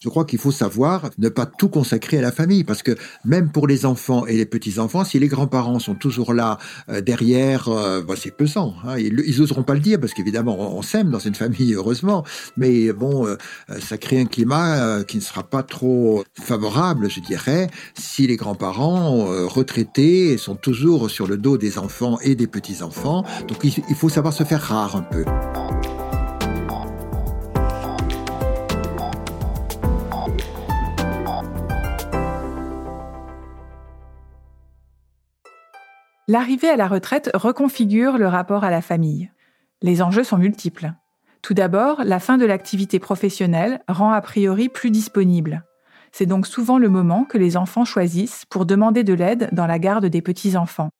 Je crois qu'il faut savoir ne pas tout consacrer à la famille, parce que même pour les enfants et les petits-enfants, si les grands-parents sont toujours là euh, derrière, euh, bah, c'est pesant. Hein. Ils, ils oseront pas le dire, parce qu'évidemment, on, s'aime dans une famille, heureusement, mais bon, euh, ça crée un climat qui ne sera pas trop favorable, je dirais, si les grands-parents retraités sont toujours sur le dos des enfants et des petits-enfants. Donc il faut savoir se faire rare un peu. L'arrivée à la retraite reconfigure le rapport à la famille. Les enjeux sont multiples. Tout d'abord, la fin de l'activité professionnelle rend a priori plus disponible. C'est donc souvent le moment que les enfants choisissent pour demander de l'aide dans la garde des petits-enfants.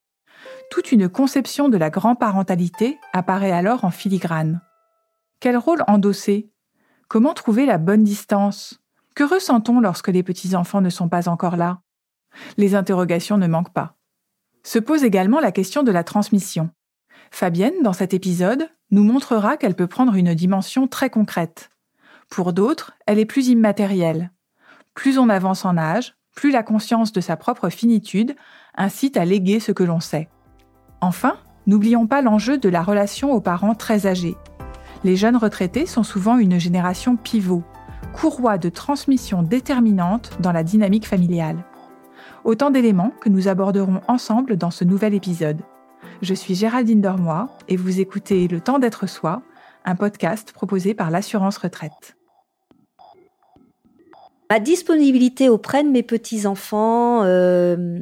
Toute une conception de la grand-parentalité apparaît alors en filigrane. Quel rôle endosser? Comment trouver la bonne distance? Que ressent-on lorsque les petits-enfants ne sont pas encore là? Les interrogations ne manquent pas. Se pose également la question de la transmission. Fabienne, dans cet épisode, nous montrera qu'elle peut prendre une dimension très concrète. Pour d'autres, elle est plus immatérielle. Plus on avance en âge, plus la conscience de sa propre finitude incite à léguer ce que l'on sait. Enfin, n'oublions pas l'enjeu de la relation aux parents très âgés. Les jeunes retraités sont souvent une génération pivot, courroie de transmission déterminante dans la dynamique familiale. Autant d'éléments que nous aborderons ensemble dans ce nouvel épisode. Je suis Géraldine Dormois et vous écoutez Le temps d'être soi, un podcast proposé par l'assurance retraite. Ma disponibilité auprès de mes petits-enfants, euh,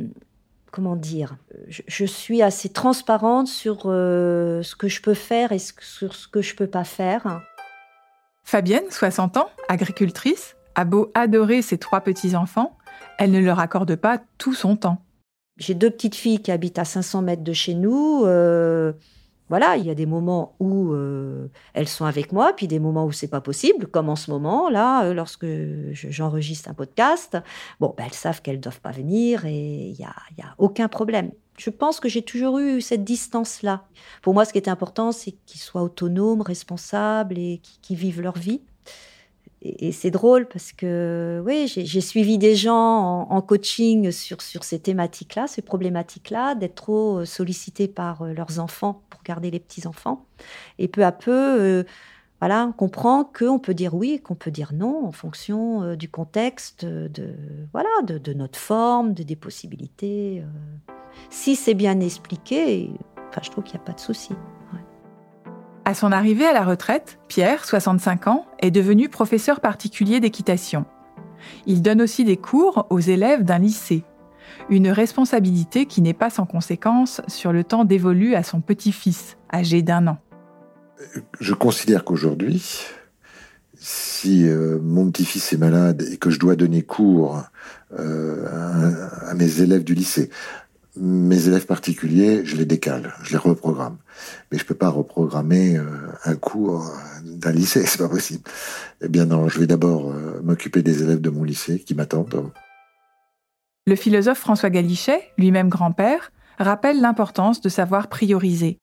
comment dire, je, suis assez transparente sur euh, ce que je peux faire et sur ce que je peux pas faire. Fabienne, 60 ans, agricultrice, a beau adorer ses trois petits-enfants, elle ne leur accorde pas tout son temps. J'ai deux petites filles qui habitent à 500 mètres de chez nous. Euh, voilà, il y a des moments où euh, elles sont avec moi, puis des moments où c'est pas possible, comme en ce moment là, euh, lorsque j'enregistre un podcast. Bon, ben, elles savent qu'elles doivent pas venir et il y a, aucun problème. Je pense que j'ai toujours eu cette distance-là. Pour moi, ce qui est important, c'est qu'ils soient autonomes, responsables et qu'ils vivent leur vie et, c'est drôle parce que oui, j'ai suivi des gens en, coaching sur, sur ces thématiques-là, ces problématiques-là, d'être trop euh, sollicités par euh, leurs enfants pour garder les petits-enfants. Et peu à peu, euh, voilà, on comprend qu'on peut dire oui, qu'on peut dire non en fonction du contexte, de, voilà, de, notre forme, de, des possibilités. Si c'est bien expliqué, enfin, je trouve qu'il n'y a pas de souci. À son arrivée à la retraite, Pierre, 65 ans, est devenu professeur particulier d'équitation. Il donne aussi des cours aux élèves d'un lycée. Une responsabilité qui n'est pas sans conséquence sur le temps dévolu à son petit-fils, âgé d'un an. Je considère qu'aujourd'hui, si euh, mon petit-fils est malade et que je dois donner cours euh, à, mes élèves du lycée, mes élèves particuliers, je les décale, je les reprogramme. Mais je peux pas reprogrammer euh, un cours d'un lycée, c'est pas possible. Eh bien non, je vais d'abord euh, m'occuper des élèves de mon lycée qui m'attendent. Le philosophe François Galichet, lui-même grand-père, rappelle l'importance de savoir prioriser.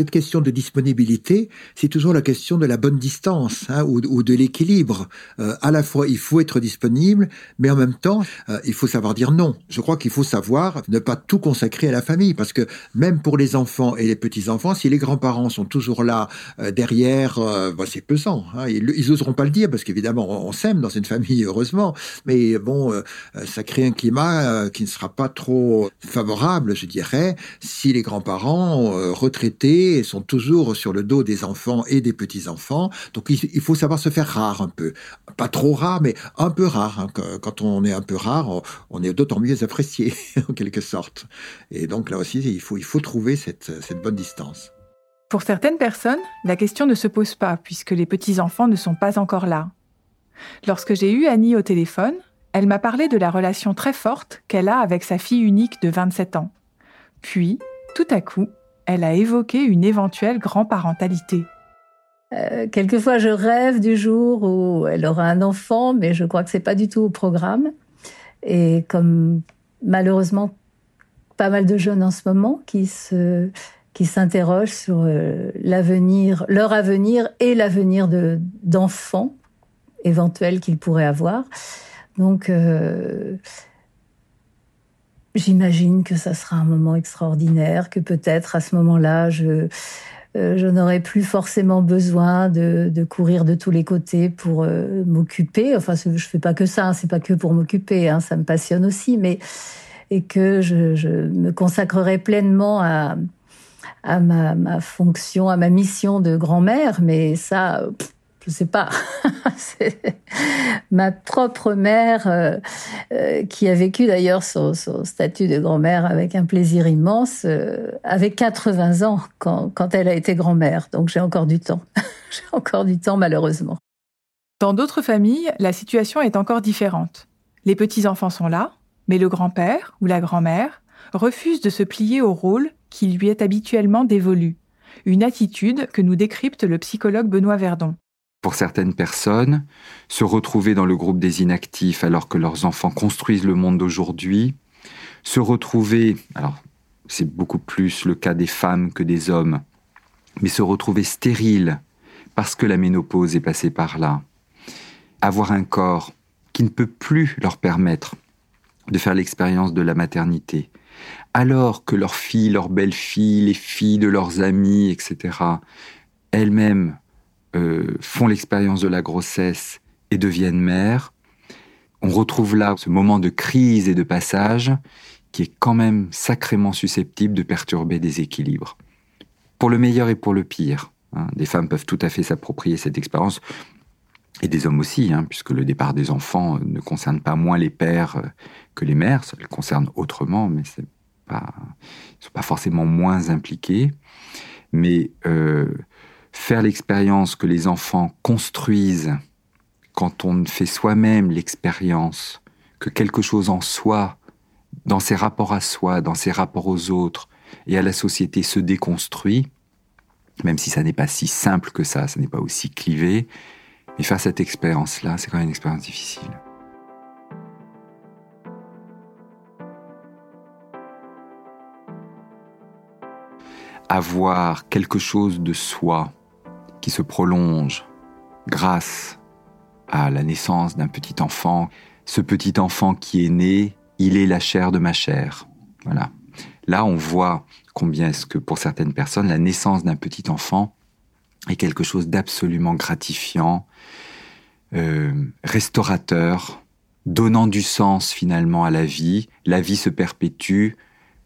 Cette question de disponibilité, c'est toujours la question de la bonne distance hein, ou, de l'équilibre. Euh, à la fois, il faut être disponible, mais en même temps, euh, il faut savoir dire non. Je crois qu'il faut savoir ne pas tout consacrer à la famille, parce que même pour les enfants et les petits-enfants, si les grands-parents sont toujours là euh, derrière, bah, c'est pesant. Hein. Ils, ils oseront pas le dire, parce qu'évidemment, on, on s'aime dans une famille, heureusement, mais bon, ça crée un climat qui ne sera pas trop favorable, je dirais, si les grands-parents retraités sont toujours sur le dos des enfants et des petits-enfants. Donc il, faut savoir se faire rare un peu. Pas trop rare, mais un peu rare. Hein. Quand on est un peu rare, on est d'autant mieux apprécié, en quelque sorte. Et donc là aussi, il faut, trouver cette, cette bonne distance. Pour certaines personnes, la question ne se pose pas puisque les petits-enfants ne sont pas encore là. Lorsque j'ai eu Annie au téléphone, elle m'a parlé de la relation très forte qu'elle a avec sa fille unique de 27 ans. Puis, tout à coup, elle a évoqué une éventuelle grand-parentalité. Euh, quelquefois, je rêve du jour où elle aura un enfant, mais je crois que c'est pas du tout au programme. Et comme malheureusement pas mal de jeunes en ce moment qui se qui s'interrogent sur euh, l'avenir, leur avenir et l'avenir de d'enfants éventuels qu'il pourrait avoir. Donc, j'imagine que ça sera un moment extraordinaire, que peut-être à ce moment-là, je euh, je n'aurais plus forcément besoin de, courir de tous les côtés pour euh, m'occuper. Enfin, je fais pas que ça, hein, c'est pas que pour m'occuper, hein, ça me passionne aussi, mais et que je, me consacrerai pleinement à, à ma, fonction, à ma mission de grand-mère. Mais ça, je sais pas. ma propre mère, euh, euh, qui a vécu d'ailleurs son, statut de grand-mère avec un plaisir immense, euh, avait 80 ans quand, quand elle a été grand-mère. Donc j'ai encore du temps. j'ai encore du temps, malheureusement. Dans d'autres familles, la situation est encore différente. Les petits-enfants sont là, mais le grand-père ou la grand-mère refuse de se plier au rôle qui lui est habituellement dévolu. Une attitude que nous décrypte le psychologue Benoît Verdon pour certaines personnes, se retrouver dans le groupe des inactifs alors que leurs enfants construisent le monde d'aujourd'hui, se retrouver, alors c'est beaucoup plus le cas des femmes que des hommes, mais se retrouver stérile parce que la ménopause est passée par là, avoir un corps qui ne peut plus leur permettre de faire l'expérience de la maternité, alors que leurs filles, leurs belles-filles, les filles de leurs amis, etc., elles-mêmes euh, font l'expérience de la grossesse et deviennent mères, on retrouve là ce moment de crise et de passage qui est quand même sacrément susceptible de perturber des équilibres. Pour le meilleur et pour le pire. Hein. des femmes peuvent tout à fait s'approprier cette expérience, et des hommes aussi, hein, puisque le départ des enfants ne concerne pas moins les pères euh, que les mères, ça les concerne autrement, mais pas, ils ne sont pas forcément moins impliqués. Mais euh, faire l'expérience que les enfants construisent quand on fait soi-même l'expérience que quelque chose en soi, dans ses rapports à soi, dans ses rapports aux autres et à la société se déconstruit, même si ça n'est pas si simple que ça, ça n'est pas aussi clivé, mais faire cette expérience-là, c'est quand même une expérience difficile. Avoir quelque chose de soi, qui se prolonge grâce à la naissance d'un petit enfant. Ce petit enfant qui est né, il est la chair de ma chair. Voilà. Là, on voit combien est-ce que pour certaines personnes, la naissance d'un petit enfant est quelque chose d'absolument gratifiant, euh, restaurateur, donnant du sens finalement à la vie. La vie se perpétue,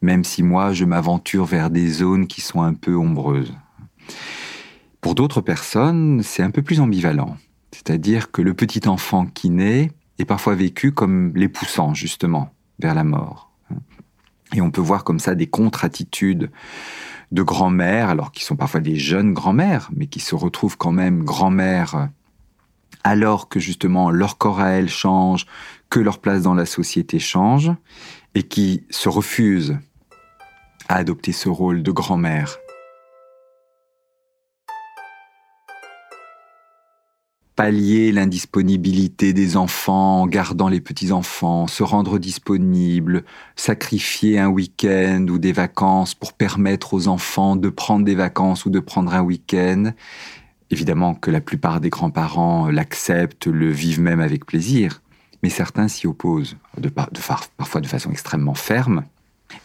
même si moi je m'aventure vers des zones qui sont un peu ombreuses. Pour d'autres personnes, c'est un peu plus ambivalent. C'est-à-dire que le petit enfant qui naît est parfois vécu comme les poussant justement vers la mort. Et on peut voir comme ça des contre-attitudes de grand-mères, alors qui sont parfois des jeunes grand-mères, mais qui se retrouvent quand même grand-mères alors que justement leur corps à elles change, que leur place dans la société change, et qui se refusent à adopter ce rôle de grand-mère pallier l'indisponibilité des enfants en gardant les petits-enfants, se rendre disponible, sacrifier un week-end ou des vacances pour permettre aux enfants de prendre des vacances ou de prendre un week-end. Évidemment que la plupart des grands-parents l'acceptent, le vivent même avec plaisir, mais certains s'y opposent, de, parfois de façon extrêmement ferme,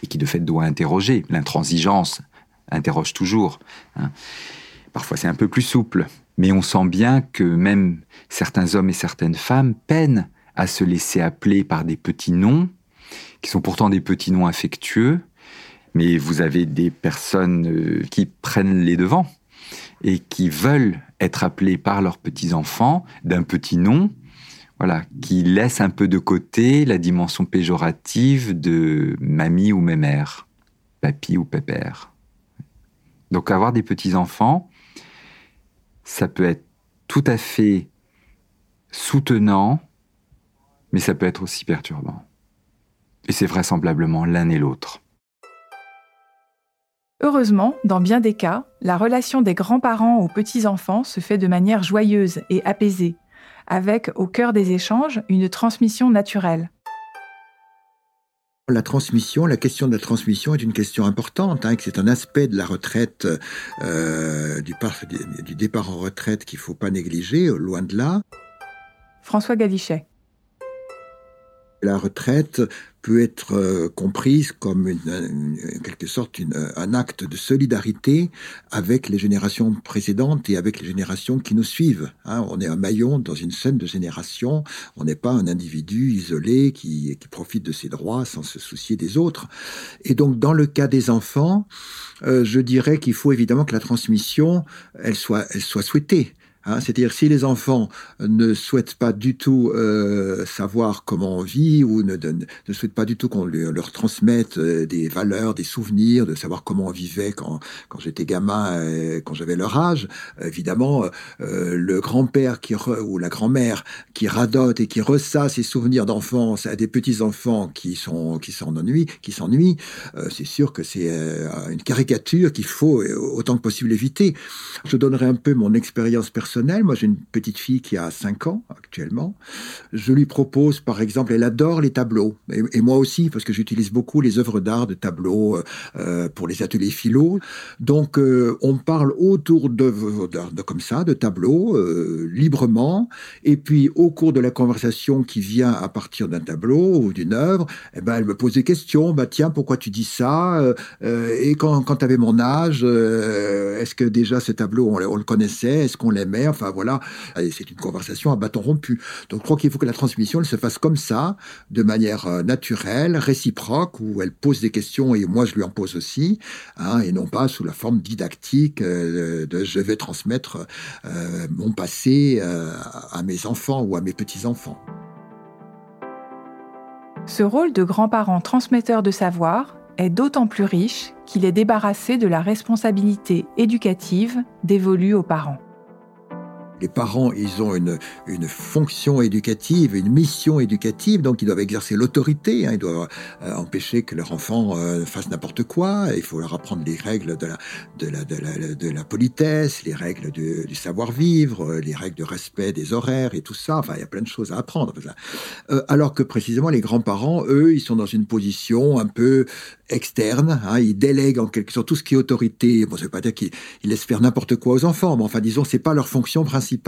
et qui de fait doit interroger. L'intransigeance interroge toujours. Hein. Parfois c'est un peu plus souple, mais on sent bien que même certains hommes et certaines femmes peinent à se laisser appeler par des petits noms, qui sont pourtant des petits noms affectueux, mais vous avez des personnes euh, qui prennent les devants et qui veulent être appelés par leurs petits-enfants d'un petit nom, voilà, qui laisse un peu de côté la dimension péjorative de mamie ou mémère, papy ou pépère. Donc avoir des petits-enfants, ça peut être tout à fait soutenant, mais ça peut être aussi perturbant. Et c'est vraisemblablement l'un et l'autre. Heureusement, dans bien des cas, la relation des grands-parents aux petits-enfants se fait de manière joyeuse et apaisée, avec au cœur des échanges une transmission naturelle. La transmission, la question de la transmission est une question importante, hein, c'est un aspect de la retraite, euh, du, départ en retraite qu'il faut pas négliger, loin de là. François Galichet. La retraite peut être euh, comprise comme une, quelque sorte un acte de solidarité avec les générations précédentes et avec les générations qui nous suivent. Hein. on est un maillon dans une scène de génération. On n'est pas un individu isolé qui, qui profite de ses droits sans se soucier des autres. Et donc, dans le cas des enfants, euh, je dirais qu'il faut évidemment que la transmission, elle soit, elle soit souhaitée. Hein, c'est-à-dire si les enfants ne souhaitent pas du tout euh, savoir comment on vit ou ne, ne, souhaitent pas du tout qu'on leur transmette euh, des valeurs, des souvenirs, de savoir comment on vivait quand, quand j'étais gamin, et quand j'avais leur âge, évidemment, euh, le grand-père qui ou la grand-mère qui radote et qui ressasse ses souvenirs d'enfance à des petits-enfants qui sont qui s'ennuient, qui s'ennuient, c'est sûr que c'est une caricature qu'il faut autant que possible éviter. Je donnerai un peu mon expérience personnelle moi, j'ai une petite fille qui a 5 ans actuellement. Je lui propose, par exemple, elle adore les tableaux. Et, moi aussi, parce que j'utilise beaucoup les œuvres d'art de tableaux euh, euh, pour les ateliers philo. Donc, euh, on parle autour d'œuvres d'art comme ça, de tableaux, librement. Et puis, au cours de la conversation qui vient à partir d'un tableau ou d'une œuvre, eh ben, elle me pose des questions. Bah, tiens, pourquoi tu dis ça Et quand, quand tu avais mon âge, est-ce que déjà ce tableau, on le connaissait? Est-ce qu'on l'aimait? Enfin voilà, c'est une conversation à bâton rompu. Donc je crois qu'il faut que la transmission se fasse comme ça, de manière euh, naturelle, réciproque, où elle pose des questions et moi je lui en pose aussi, hein, et non pas sous la forme didactique euh, de je vais transmettre euh, mon passé à mes enfants ou à mes petits-enfants. Ce rôle de grand-parent transmetteur de savoir est d'autant plus riche qu'il est débarrassé de la responsabilité éducative dévolue aux parents les parents, ils ont une, une fonction éducative, une mission éducative, donc ils doivent exercer l'autorité, hein, ils doivent euh, empêcher que leur enfant euh, fasse n'importe quoi, il faut leur apprendre les règles de la, de la, de la, de la politesse, les règles du, du savoir-vivre, les règles de respect des horaires et tout ça, enfin il y a plein de choses à apprendre. Euh, alors que précisément les grands-parents, eux, ils sont dans une position un peu externe, hein, ils délèguent en quelque sorte tout ce qui est autorité, bon ça veut pas dire qu'ils laissent faire n'importe quoi aux enfants, mais enfin disons c'est pas leur fonction principale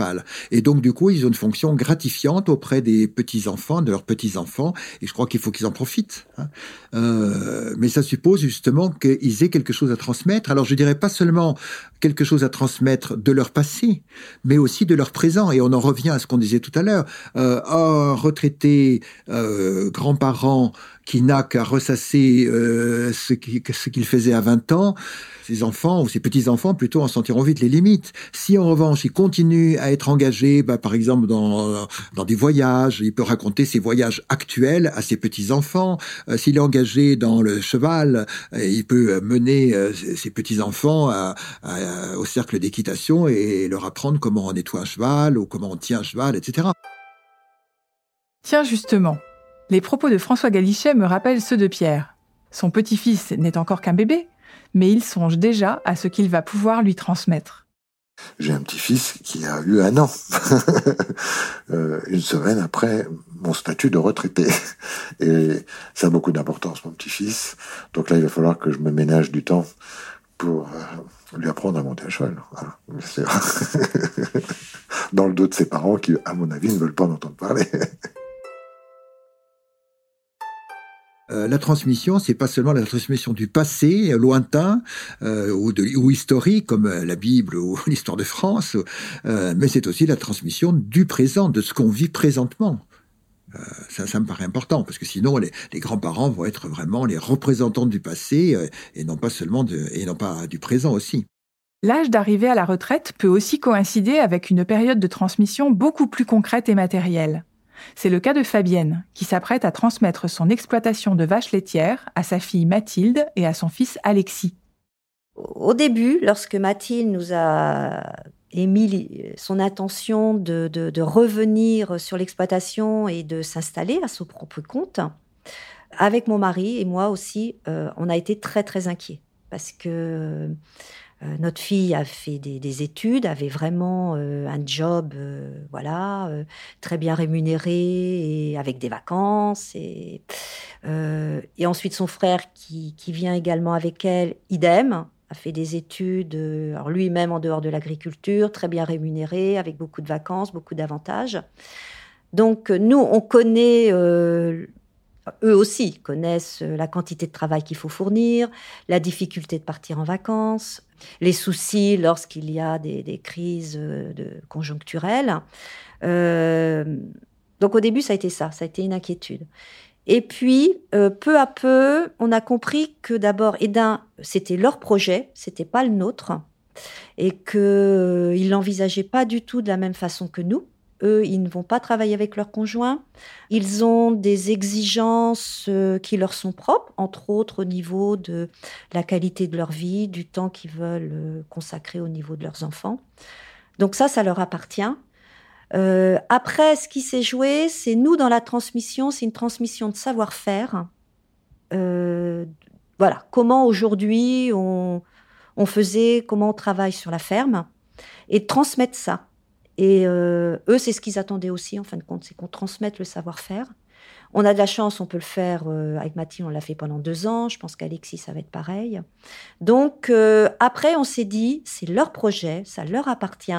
et donc, du coup, ils ont une fonction gratifiante auprès des petits-enfants, de leurs petits-enfants, et je crois qu'il faut qu'ils en profitent. Hein. Euh, mais ça suppose justement qu'ils aient quelque chose à transmettre. Alors, je dirais pas seulement quelque chose à transmettre de leur passé, mais aussi de leur présent. Et on en revient à ce qu'on disait tout à l'heure. Euh, un retraité, euh, grands-parents, qui n'a qu'à ressasser euh, ce qu'il faisait à 20 ans, ses enfants ou ses petits-enfants plutôt en sentiront vite les limites. Si en revanche il continue à être engagé, bah, par exemple dans, dans des voyages, il peut raconter ses voyages actuels à ses petits-enfants. Euh, s'il est engagé dans le cheval, euh, il peut mener euh, ses petits-enfants au cercle d'équitation et leur apprendre comment on nettoie un cheval ou comment on tient un cheval, etc. Tiens justement, les propos de François Galichet me rappellent ceux de Pierre. Son petit-fils n'est encore qu'un bébé, mais il songe déjà à ce qu'il va pouvoir lui transmettre. J'ai un petit-fils qui a eu un an, euh, une semaine après mon statut de retraité. Et ça a beaucoup d'importance, mon petit-fils. Donc là, il va falloir que je me ménage du temps pour euh, lui apprendre à monter à cheval. Dans le dos de ses parents qui, à mon avis, ne veulent pas en entendre parler. Euh, la transmission, c'est pas seulement la transmission du passé lointain euh, ou, historique comme euh, la Bible ou l'histoire de France, mais c'est aussi la transmission du présent, de ce qu'on vit présentement. Ça, ça, me paraît important parce que sinon les, grands-parents vont être vraiment les représentants du passé et non pas seulement et non pas du présent aussi. L'âge d'arrivée à la retraite peut aussi coïncider avec une période de transmission beaucoup plus concrète et matérielle. C'est le cas de Fabienne, qui s'apprête à transmettre son exploitation de vaches laitières à sa fille Mathilde et à son fils Alexis. Au début, lorsque Mathilde nous a émis son intention de, revenir sur l'exploitation et de s'installer à son propre compte, avec mon mari et moi aussi, euh, on a été très très inquiets parce que euh, notre fille a fait des, études, avait vraiment euh, un job, euh, voilà, très bien rémunéré et avec des vacances. Et, ensuite son frère qui, vient également avec elle, idem, a fait des études, lui-même en dehors de l'agriculture, très bien rémunéré, avec beaucoup de vacances, beaucoup d'avantages. Donc nous, on connaît, eux aussi connaissent la quantité de travail qu'il faut fournir, la difficulté de partir en vacances, les soucis lorsqu'il y a des, crises de, conjoncturelles. donc au début, ça a été ça, ça a été une inquiétude. Et puis, peu à peu, on a compris que d'abord, et d'un, c'était leur projet, c'était pas le nôtre et qu'ils euh, l'envisageaient pas du tout de la même façon que nous. Eux, ils ne vont pas travailler avec leurs conjoints. Ils ont des exigences euh, qui leur sont propres, entre autres au niveau de la qualité de leur vie, du temps qu'ils veulent euh, consacrer au niveau de leurs enfants. Donc ça, ça leur appartient. après, ce qui s'est joué, c'est nous dans la transmission, c'est une transmission de savoir-faire. voilà, comment aujourd'hui on, on faisait comment on travaille sur la ferme et transmettre ça. Et euh, eux, c'est ce qu'ils attendaient aussi, en fin de compte, c'est qu'on transmette le savoir-faire. On a de la chance, on peut le faire. Euh, avec Mathilde, on l'a fait pendant deux ans. Je pense qu'Alexis, ça va être pareil. Donc, euh, après, on s'est dit, c'est leur projet, ça leur appartient.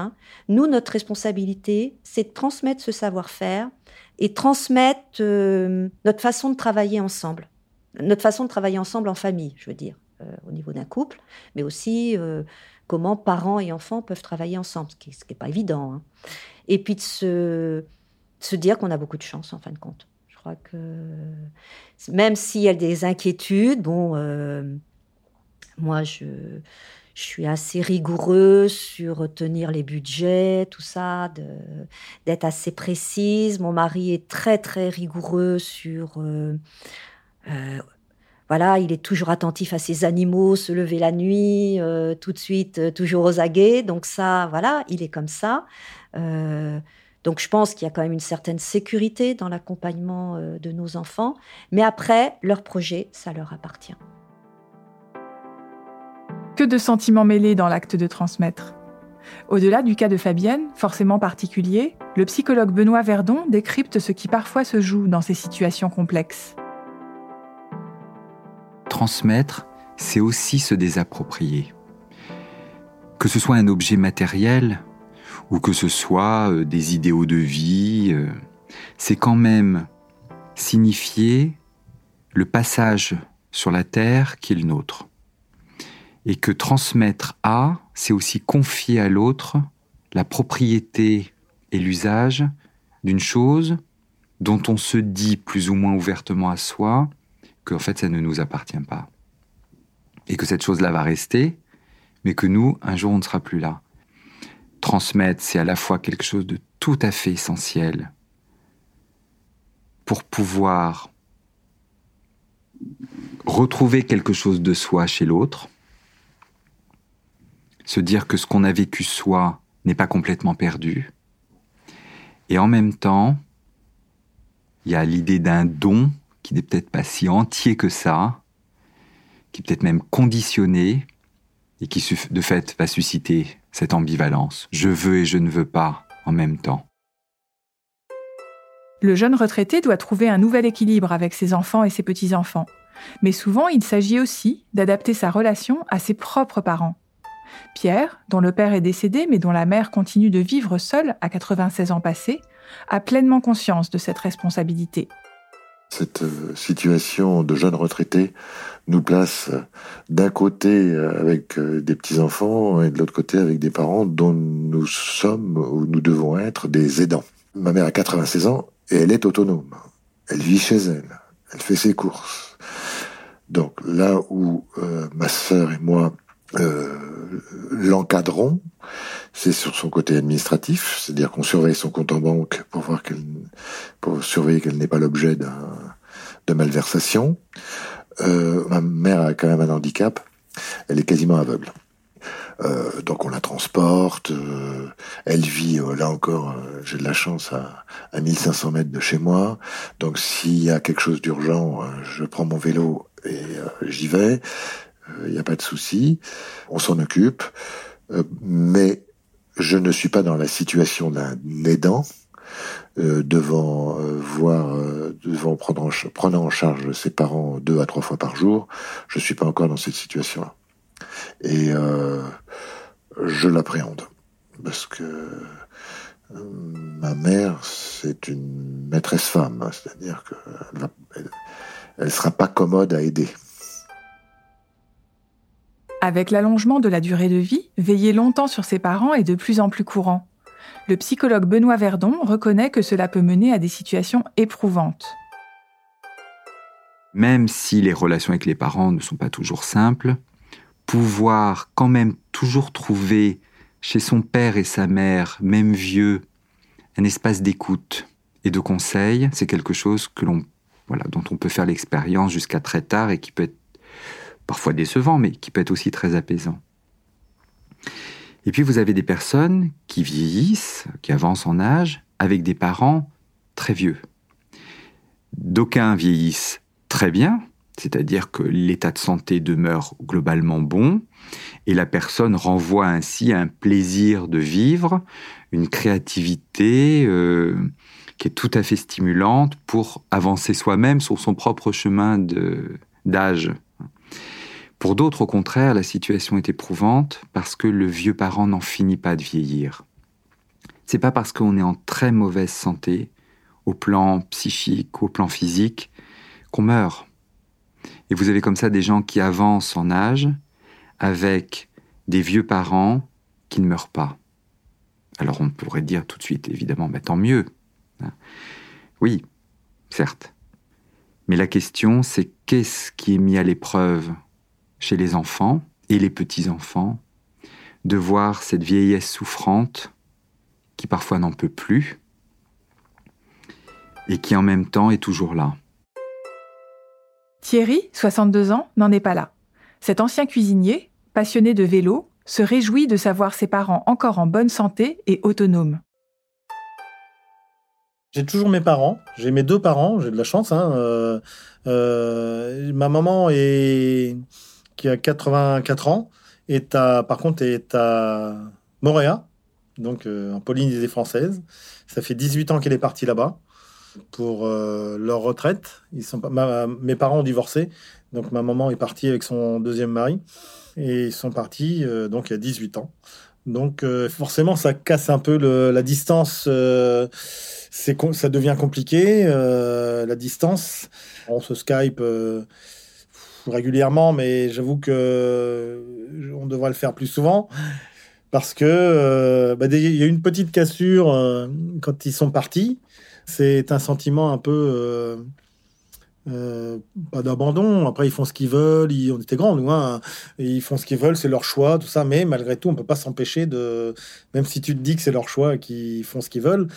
Nous, notre responsabilité, c'est de transmettre ce savoir-faire et transmettre notre façon de travailler ensemble. Notre façon de travailler ensemble en famille, je veux dire. Au niveau d'un couple, mais aussi comment parents et enfants peuvent travailler ensemble, ce qui n'est pas évident. Hein. Et puis de se, dire qu'on a beaucoup de chance en fin de compte. Je crois que même s'il y a des inquiétudes, bon, euh, moi je, suis assez rigoureux sur tenir les budgets, tout ça, d'être assez précise. Mon mari est très très rigoureux sur il est toujours attentif à ses animaux, se lever la nuit, euh, tout de suite, euh, toujours aux aguets. Donc ça, voilà, il est comme ça. Euh, donc je pense qu'il y a quand même une certaine sécurité dans l'accompagnement de nos enfants. Mais après, leur projet, ça leur appartient. Que de sentiments mêlés dans l'acte de transmettre. Au-delà du cas de Fabienne, forcément particulier, le psychologue Benoît Verdon décrypte ce qui parfois se joue dans ces situations complexes transmettre, c'est aussi se désapproprier. Que ce soit un objet matériel ou que ce soit euh, des idéaux de vie, euh, c'est quand même signifier le passage sur la terre qui est le nôtre. Et que transmettre à, c'est aussi confier à l'autre la propriété et l'usage d'une chose dont on se dit plus ou moins ouvertement à soi qu'en fait ça ne nous appartient pas. Et que cette chose-là va rester, mais que nous, un jour, on ne sera plus là. Transmettre, c'est à la fois quelque chose de tout à fait essentiel pour pouvoir retrouver quelque chose de soi chez l'autre, se dire que ce qu'on a vécu soi n'est pas complètement perdu, et en même temps, il y a l'idée d'un don qui n'est peut-être pas si entier que ça, qui est peut-être même conditionné, et qui de fait va susciter cette ambivalence. Je veux et je ne veux pas en même temps. Le jeune retraité doit trouver un nouvel équilibre avec ses enfants et ses petits-enfants. Mais souvent, il s'agit aussi d'adapter sa relation à ses propres parents. Pierre, dont le père est décédé mais dont la mère continue de vivre seule à 96 ans passés, a pleinement conscience de cette responsabilité. Cette euh, situation de jeune retraité nous place euh, d'un côté euh, avec des petits-enfants et de l'autre côté avec des parents dont nous sommes ou nous devons être des aidants. Ma mère a 96 ans et elle est autonome. Elle vit chez elle. Elle fait ses courses. Donc là où ma sœur et moi l'encadrons, c'est sur son côté administratif, c'est-à-dire qu'on surveille son compte en banque pour voir qu'elle, surveiller qu'elle n'est pas l'objet d'un, de malversation. Euh, ma mère a quand même un handicap, elle est quasiment aveugle. Euh, donc on la transporte, euh, elle vit, euh, là encore, euh, j'ai de la chance, à, à 1500 mètres de chez moi. Donc s'il y a quelque chose d'urgent, je prends mon vélo et j'y vais il euh, n'y a pas de souci, on s'en occupe, euh, mais je ne suis pas dans la situation d'un aidant euh, devant voir, devant prendre en, prenant en charge ses parents deux à trois fois par jour. Je suis pas encore dans cette situation-là, et je l'appréhende. Parce que ma mère, c'est une maîtresse femme, c'est-à-dire qu'elle ne sera pas commode à aider. Avec l'allongement de la durée de vie, veiller longtemps sur ses parents est de plus en plus courant. Le psychologue Benoît Verdon reconnaît que cela peut mener à des situations éprouvantes. Même si les relations avec les parents ne sont pas toujours simples, pouvoir quand même toujours trouver chez son père et sa mère, même vieux, un espace d'écoute et de conseil, c'est quelque chose dont on peut faire l'expérience jusqu'à très tard et qui peut être parfois décevant, mais qui peut être aussi très apaisant. Et puis vous avez des personnes qui vieillissent, qui avancent en âge, avec des parents très vieux. D'aucuns vieillissent très bien, c'est-à-dire que l'état de santé demeure globalement bon, et la personne renvoie ainsi un plaisir de vivre, une créativité euh, qui est tout à fait stimulante pour avancer soi-même sur son propre chemin d'âge. Pour d'autres, au contraire, la situation est éprouvante parce que le vieux parent n'en finit pas de vieillir. C'est pas parce qu'on est en très mauvaise santé, au plan psychique, au plan physique, qu'on meurt. Et vous avez comme ça des gens qui avancent en âge avec des vieux parents qui ne meurent pas. Alors on pourrait dire tout de suite, évidemment, mais tant mieux. Hein. Oui, certes. Mais la question, c'est qu'est-ce qui est mis à l'épreuve chez les enfants et les petits-enfants de voir cette vieillesse souffrante qui parfois n'en peut plus et qui en même temps est toujours là. Thierry, 62 ans, n'en est pas là. Cet ancien cuisinier, passionné de vélo, se réjouit de savoir ses parents encore en bonne santé et autonomes. J'ai toujours mes parents, j'ai mes deux parents, j'ai de la chance. Hein, euh, euh, ma maman est qui a 84 ans est à, par contre est à Montréal, donc euh, en Polynésie française. Ça fait 18 ans qu'elle est partie là-bas pour leur retraite. Ils sont, mes parents ont divorcé, donc ma maman est partie avec son deuxième mari. Et ils sont partis euh, donc il y a 18 ans. Donc euh, forcément, ça casse un peu la distance. Euh, ça devient compliqué la distance. On se Skype régulièrement, mais j'avoue que on devrait le faire plus souvent parce que bah, il y a une petite cassure quand ils sont partis. C'est un sentiment un peu euh, pas d'abandon. Après, ils font ce qu'ils veulent. Ils, on était grands, nous. Hein. Ils font ce qu'ils veulent, c'est leur choix, tout ça. Mais malgré tout, on peut pas s'empêcher de, même si tu te dis que c'est leur choix qu'ils font ce qu'ils veulent,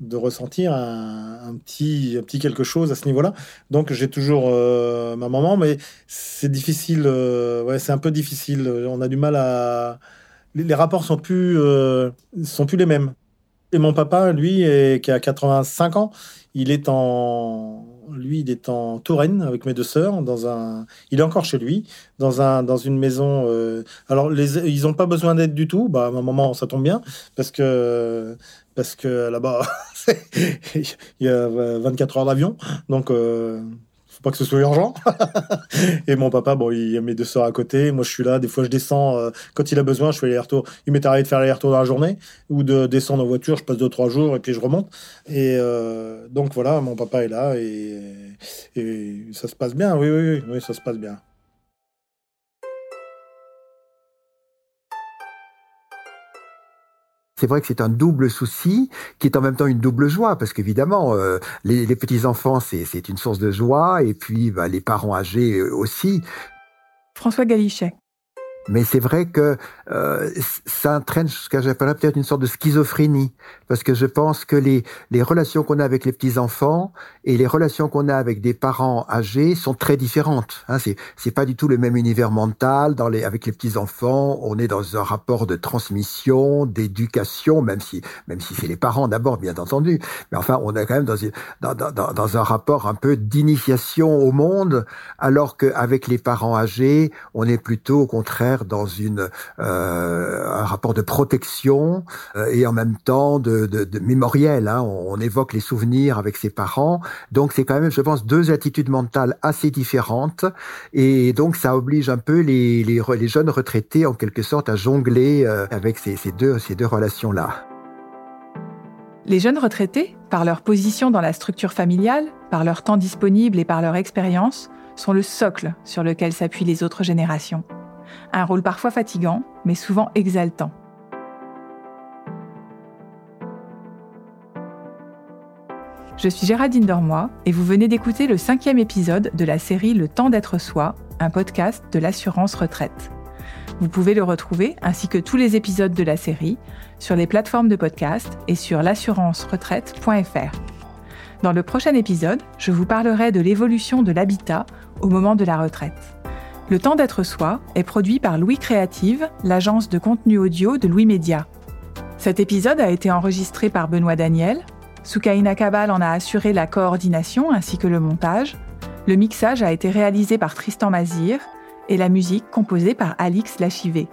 de ressentir un, petit, un petit quelque chose à ce niveau-là. Donc, j'ai toujours euh, ma maman, mais c'est difficile. Euh, ouais, c'est un peu difficile. On a du mal à. Les, rapports sont plus, sont plus les mêmes. Et mon papa, lui, est, qui a 85 ans, il est en lui, il est en Touraine avec mes deux sœurs. Dans un, il est encore chez lui, dans un, dans une maison. Euh, alors, ils n'ont pas besoin d'aide du tout. Bah, à un moment, ça tombe bien parce que parce que là-bas, il y a 24 heures d'avion, donc. Euh, faut pas que ce soit urgent. et mon papa, bon, il y a mes deux sœurs à côté. Moi, je suis là. Des fois, je descends. Euh, quand il a besoin, je fais les retours. Il m'est arrivé de faire les retours dans la journée ou de descendre en voiture. Je passe deux, trois jours et puis je remonte. Et euh, donc, voilà, mon papa est là et, et ça se passe bien. Oui, oui, oui, oui, ça se passe bien. C'est vrai que c'est un double souci qui est en même temps une double joie parce qu'évidemment euh, les, petits enfants c'est une source de joie et puis bah, les parents âgés aussi. François Galichet. Mais c'est vrai que euh, ça entraîne ce que j'appelle peut-être une sorte de schizophrénie, parce que je pense que les, les relations qu'on a avec les petits enfants et les relations qu'on a avec des parents âgés sont très différentes. Hein, c'est pas du tout le même univers mental. Dans les avec les petits enfants, on est dans un rapport de transmission, d'éducation, même si même si c'est les parents d'abord, bien entendu. Mais enfin, on est quand même dans, dans, dans, dans un rapport un peu d'initiation au monde, alors qu'avec les parents âgés, on est plutôt au contraire dans euh, un rapport de protection euh, et en même temps de, de, mémoriel. Hein. On, évoque les souvenirs avec ses parents, donc c'est quand même, je pense, deux attitudes mentales assez différentes et donc ça oblige un peu les, jeunes retraités en quelque sorte à jongler euh, avec ces, ces deux ces deux relations là. Les jeunes retraités, par leur position dans la structure familiale, par leur temps disponible et par leur expérience, sont le socle sur lequel s'appuient les autres générations. Un rôle parfois fatigant, mais souvent exaltant. Je suis Géraldine Dormois et vous venez d'écouter le cinquième épisode de la série Le temps d'être soi, un podcast de l'assurance retraite. Vous pouvez le retrouver, ainsi que tous les épisodes de la série, sur les plateformes de podcast et sur l'assurance-retraite.fr. Dans le prochain épisode, je vous parlerai de l'évolution de l'habitat au moment de la retraite. Le temps d'être soi est produit par Louis Créative, l'agence de contenu audio de Louis Média. Cet épisode a été enregistré par Benoît Daniel, Soukaina Kabal en a assuré la coordination ainsi que le montage. Le mixage a été réalisé par Tristan Mazir et la musique composée par Alix Lachivé.